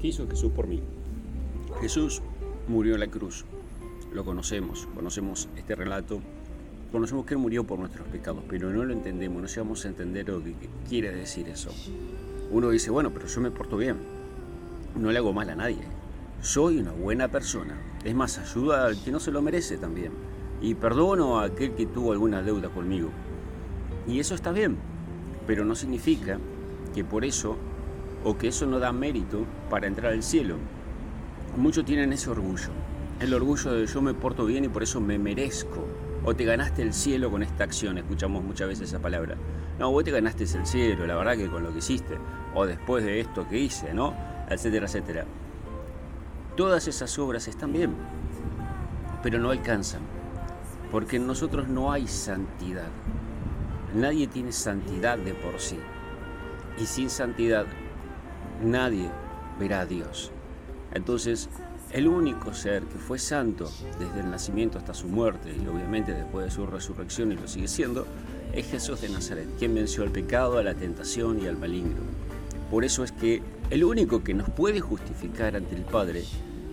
¿Qué hizo Jesús por mí? Jesús murió en la cruz. Lo conocemos, conocemos este relato, conocemos que Él murió por nuestros pecados, pero no lo entendemos, no llegamos a entender lo que quiere decir eso. Uno dice, bueno, pero yo me porto bien, no le hago mal a nadie, soy una buena persona, es más, ayuda al que no se lo merece también, y perdono a aquel que tuvo alguna deuda conmigo. Y eso está bien, pero no significa que por eso o que eso no da mérito para entrar al cielo. Muchos tienen ese orgullo, el orgullo de yo me porto bien y por eso me merezco. O te ganaste el cielo con esta acción, escuchamos muchas veces esa palabra. No, vos te ganaste el cielo, la verdad que con lo que hiciste, o después de esto que hice, ¿no? Etcétera, etcétera. Todas esas obras están bien, pero no alcanzan, porque en nosotros no hay santidad. Nadie tiene santidad de por sí. Y sin santidad nadie verá a Dios. Entonces, el único ser que fue santo desde el nacimiento hasta su muerte, y obviamente después de su resurrección y lo sigue siendo, es Jesús de Nazaret, quien venció al pecado, a la tentación y al maligno. Por eso es que el único que nos puede justificar ante el Padre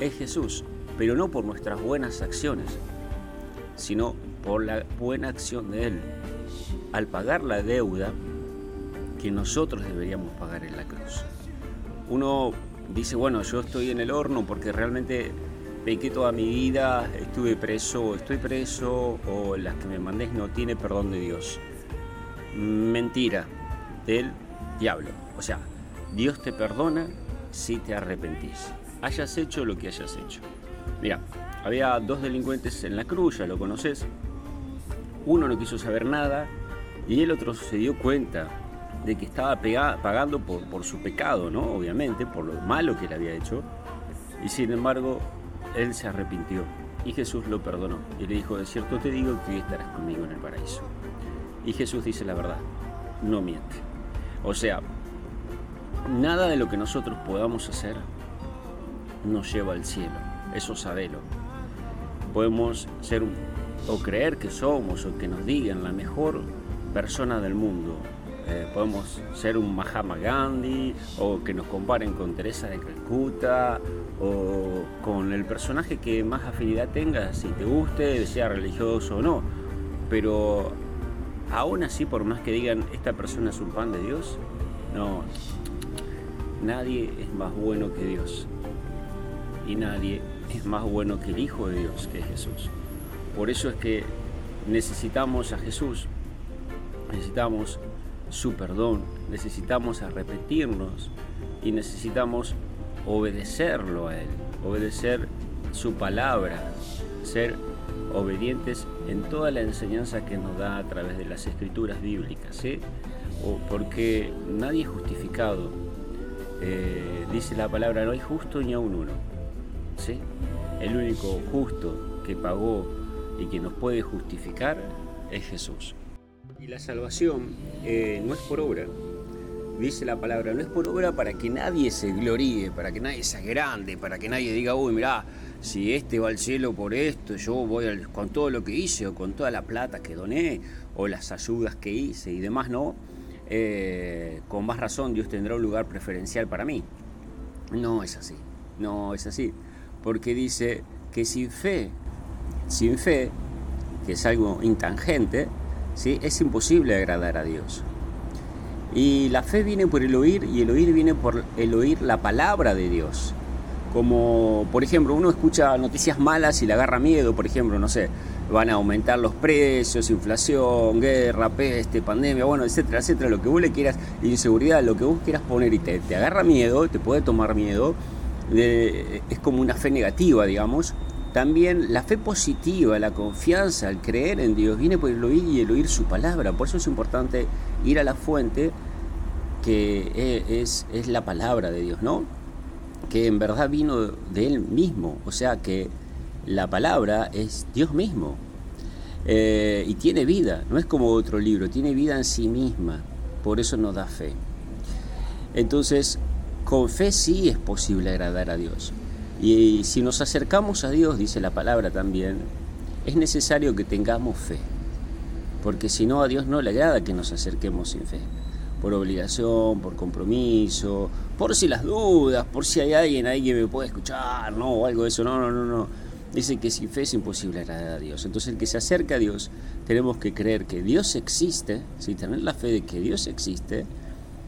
es Jesús, pero no por nuestras buenas acciones, sino por la buena acción de Él, al pagar la deuda que nosotros deberíamos pagar en la cruz. Uno dice, bueno, yo estoy en el horno porque realmente pequé toda mi vida, estuve preso, estoy preso, o las que me mandés no tiene perdón de Dios. Mentira del diablo. O sea, Dios te perdona si te arrepentís. Hayas hecho lo que hayas hecho. Mira, había dos delincuentes en la cruz, ya lo conoces. Uno no quiso saber nada y el otro se dio cuenta de que estaba pagando por, por su pecado, ¿no? Obviamente, por lo malo que le había hecho. Y sin embargo, él se arrepintió y Jesús lo perdonó y le dijo, de cierto te digo que hoy estarás conmigo en el paraíso. Y Jesús dice la verdad, no miente. O sea, nada de lo que nosotros podamos hacer nos lleva al cielo, eso sabelo. Podemos ser o creer que somos o que nos digan la mejor persona del mundo, eh, podemos ser un Mahatma Gandhi o que nos comparen con Teresa de Calcuta o con el personaje que más afinidad tenga, si te guste, sea religioso o no. Pero aún así, por más que digan esta persona es un pan de Dios, no, nadie es más bueno que Dios. Y nadie es más bueno que el Hijo de Dios, que es Jesús. Por eso es que necesitamos a Jesús, necesitamos su perdón, necesitamos arrepentirnos y necesitamos obedecerlo a Él, obedecer su palabra, ser obedientes en toda la enseñanza que nos da a través de las escrituras bíblicas, o porque nadie es justificado. Eh, dice la palabra, no hay justo ni aun uno. ¿sí? El único justo que pagó y que nos puede justificar es Jesús. Y la salvación eh, no es por obra. Dice la palabra, no es por obra para que nadie se gloríe, para que nadie sea grande, para que nadie diga, uy, mirá, si este va al cielo por esto, yo voy con todo lo que hice, o con toda la plata que doné, o las ayudas que hice y demás, no. Eh, con más razón Dios tendrá un lugar preferencial para mí. No es así, no es así. Porque dice que sin fe, sin fe, que es algo intangente, ¿sí? es imposible agradar a Dios. Y la fe viene por el oír y el oír viene por el oír la palabra de Dios. Como, por ejemplo, uno escucha noticias malas y le agarra miedo, por ejemplo, no sé, van a aumentar los precios, inflación, guerra, peste, pandemia, bueno, etcétera, etcétera, lo que vos le quieras, inseguridad, lo que vos quieras poner y te, te agarra miedo, te puede tomar miedo, es como una fe negativa, digamos, también la fe positiva, la confianza, el creer en Dios, viene por el oír y el oír su palabra. Por eso es importante ir a la fuente que e, es, es la palabra de Dios, ¿no? Que en verdad vino de Él mismo. O sea que la palabra es Dios mismo. Eh, y tiene vida, no es como otro libro, tiene vida en sí misma. Por eso nos da fe. Entonces, con fe sí es posible agradar a Dios. Y si nos acercamos a Dios, dice la palabra también, es necesario que tengamos fe, porque si no a Dios no le agrada que nos acerquemos sin fe. por obligación, por compromiso, por si las dudas, por si hay alguien ahí que me puede escuchar, ¿no? O algo de eso. No, no, no, no. Dice que sin fe es imposible agradar a Dios. Entonces el que se acerca a Dios, tenemos que creer que Dios existe, ¿sí? tener la fe de que Dios existe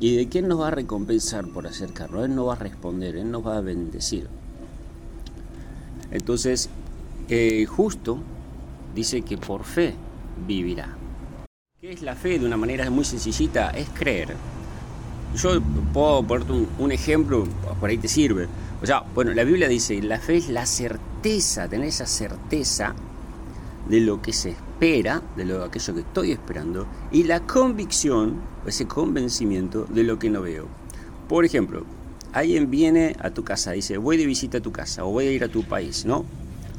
y de que Él nos va a recompensar por acercarnos. Él nos va a responder, Él nos va a bendecir. Entonces, eh, justo dice que por fe vivirá. ¿Qué es la fe? De una manera muy sencillita, es creer. Yo puedo ponerte un, ejemplo, por ahí te sirve. O sea, bueno, la Biblia dice, la fe es la certeza, tener esa certeza de lo que se espera, de lo, aquello que estoy esperando, y la convicción, ese convencimiento de lo que no veo. Por ejemplo, alguien viene a tu casa, dice, voy de visita a tu casa, o voy a ir a tu país, ¿no?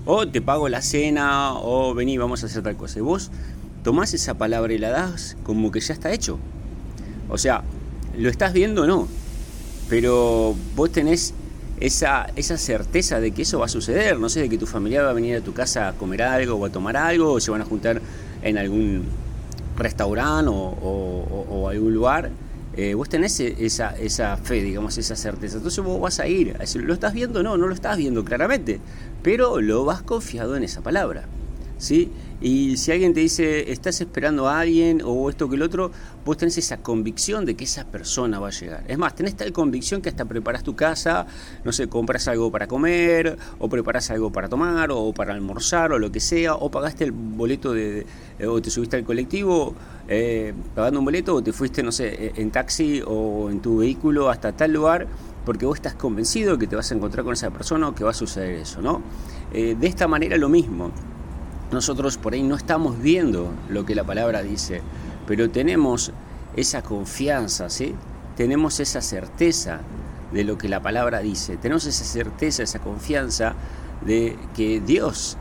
O te pago la cena, o vení, vamos a hacer tal cosa. Y vos tomás esa palabra y la das como que ya está hecho. O sea, lo estás viendo o no, pero vos tenés esa, esa certeza de que eso va a suceder, no sé, de que tu familia va a venir a tu casa a comer algo o a tomar algo, o se van a juntar en algún restaurante o, algún lugar. Eh, vos tenés e, esa, esa fe, digamos, esa certeza. Entonces vos vas a ir. ¿Lo estás viendo? No, no lo estás viendo claramente. Pero lo vas confiado en esa palabra. ¿sí? Y si alguien te dice, estás esperando a alguien o esto que el otro, vos tenés esa convicción de que esa persona va a llegar. Es más, tenés tal convicción que hasta preparas tu casa, no sé, compras algo para comer, o preparas algo para tomar, o para almorzar, o lo que sea, o pagaste el boleto de, o te subiste al colectivo eh, pagando un boleto, o te fuiste, no sé, en taxi o en tu vehículo hasta tal lugar, porque vos estás convencido que te vas a encontrar con esa persona o que va a suceder eso, ¿no? Eh, de esta manera lo mismo nosotros por ahí no estamos viendo lo que la palabra dice, pero tenemos esa confianza, ¿sí? Tenemos esa certeza de lo que la palabra dice, tenemos esa certeza, esa confianza de que Dios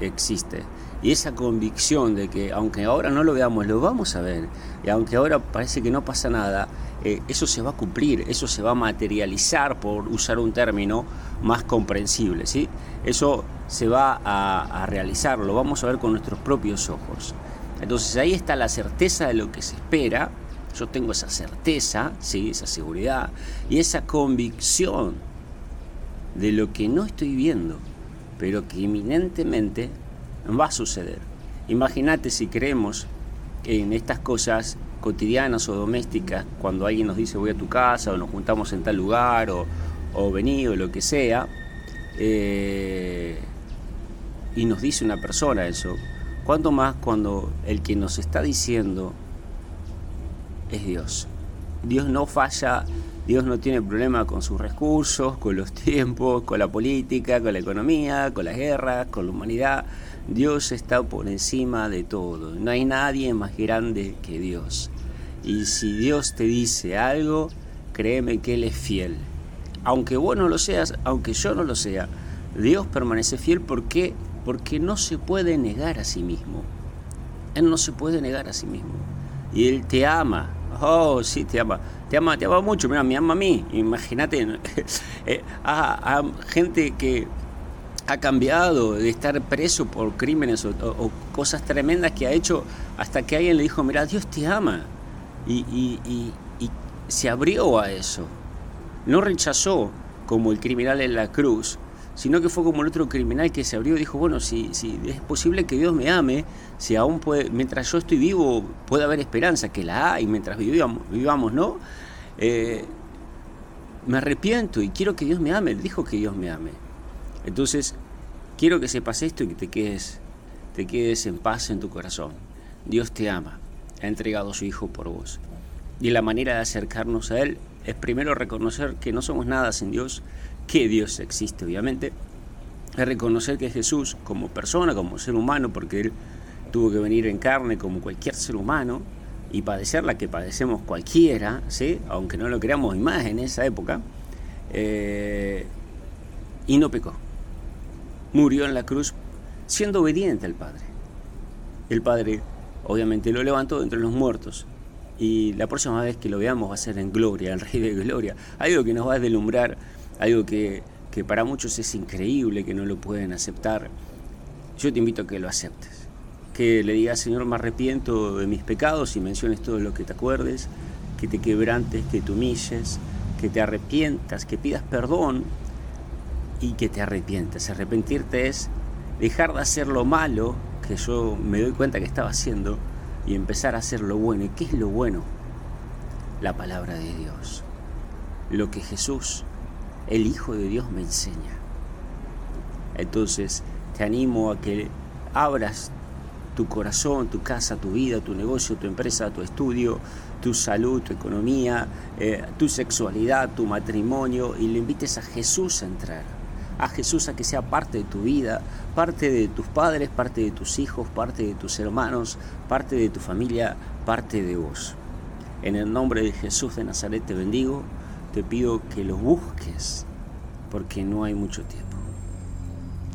existe. Y esa convicción de que aunque ahora no lo veamos, lo vamos a ver, y aunque ahora parece que no pasa nada, eh, eso se va a cumplir, eso se va a materializar, por usar un término más comprensible, ¿sí? Eso se va a, realizar, lo vamos a ver con nuestros propios ojos. Entonces ahí está la certeza de lo que se espera, yo tengo esa certeza, ¿sí? esa seguridad y esa convicción de lo que no estoy viendo, pero que inminentemente va a suceder. Imagínate si creemos en estas cosas cotidianas o domésticas, cuando alguien nos dice voy a tu casa o nos juntamos en tal lugar o, o vení o lo que sea, eh, y nos dice una persona eso, ¿cuánto más cuando el que nos está diciendo es Dios? Dios no falla, Dios no tiene problema con sus recursos, con los tiempos, con la política, con la economía, con las guerras, con la humanidad. Dios está por encima de todo. No hay nadie más grande que Dios. Y si Dios te dice algo, créeme que Él es fiel. Aunque vos no lo seas, aunque yo no lo sea, Dios permanece fiel porque porque no se puede negar a sí mismo. Él no se puede negar a sí mismo. Y Él te ama. Oh, sí, te ama. Te ama, te ama mucho. Mira, me ama a mí. Imagínate eh, a, gente que ha cambiado de estar preso por crímenes o, cosas tremendas que ha hecho hasta que alguien le dijo, mira, Dios te ama. Y, y se abrió a eso. No rechazó como el criminal en la cruz, sino que fue como el otro criminal que se abrió y dijo, bueno, si, si es posible que Dios me ame, si aún puede, mientras yo estoy vivo puede haber esperanza, que la hay mientras vivamos, vivamos ¿no? Eh, me arrepiento y quiero que Dios me ame, Él dijo que Dios me ame. Entonces, quiero que sepas esto y que te quedes, te quedes en paz en tu corazón. Dios te ama, ha entregado a su Hijo por vos. Y la manera de acercarnos a Él es primero reconocer que no somos nada sin Dios, que Dios existe, obviamente, es reconocer que Jesús, como persona, como ser humano, porque Él tuvo que venir en carne como cualquier ser humano y padecer la que padecemos cualquiera, ¿sí? aunque no lo creamos más en esa época, eh, y no pecó. Murió en la cruz siendo obediente al Padre. El Padre obviamente lo levantó entre los muertos y la próxima vez que lo veamos va a ser en gloria, el Rey de Gloria, algo que nos va a deslumbrar algo que, para muchos es increíble, que no lo pueden aceptar, yo te invito a que lo aceptes. Que le digas, Señor, me arrepiento de mis pecados y menciones todo lo que te acuerdes que te quebrantes, que te humilles, que te arrepientas, que pidas perdón y que te arrepientes. Arrepentirte es dejar de hacer lo malo que yo me doy cuenta que estaba haciendo y empezar a hacer lo bueno. ¿Y qué es lo bueno? La palabra de Dios. Lo que Jesús, el Hijo de Dios, me enseña. Entonces, te animo a que abras tu corazón, tu casa, tu vida, tu negocio, tu empresa, tu estudio, tu salud, tu economía, eh, tu sexualidad, tu matrimonio y le invites a Jesús a entrar. A Jesús a que sea parte de tu vida, parte de tus padres, parte de tus hijos, parte de tus hermanos, parte de tu familia, parte de vos. En el nombre de Jesús de Nazaret te bendigo, te pido que lo busques porque no hay mucho tiempo.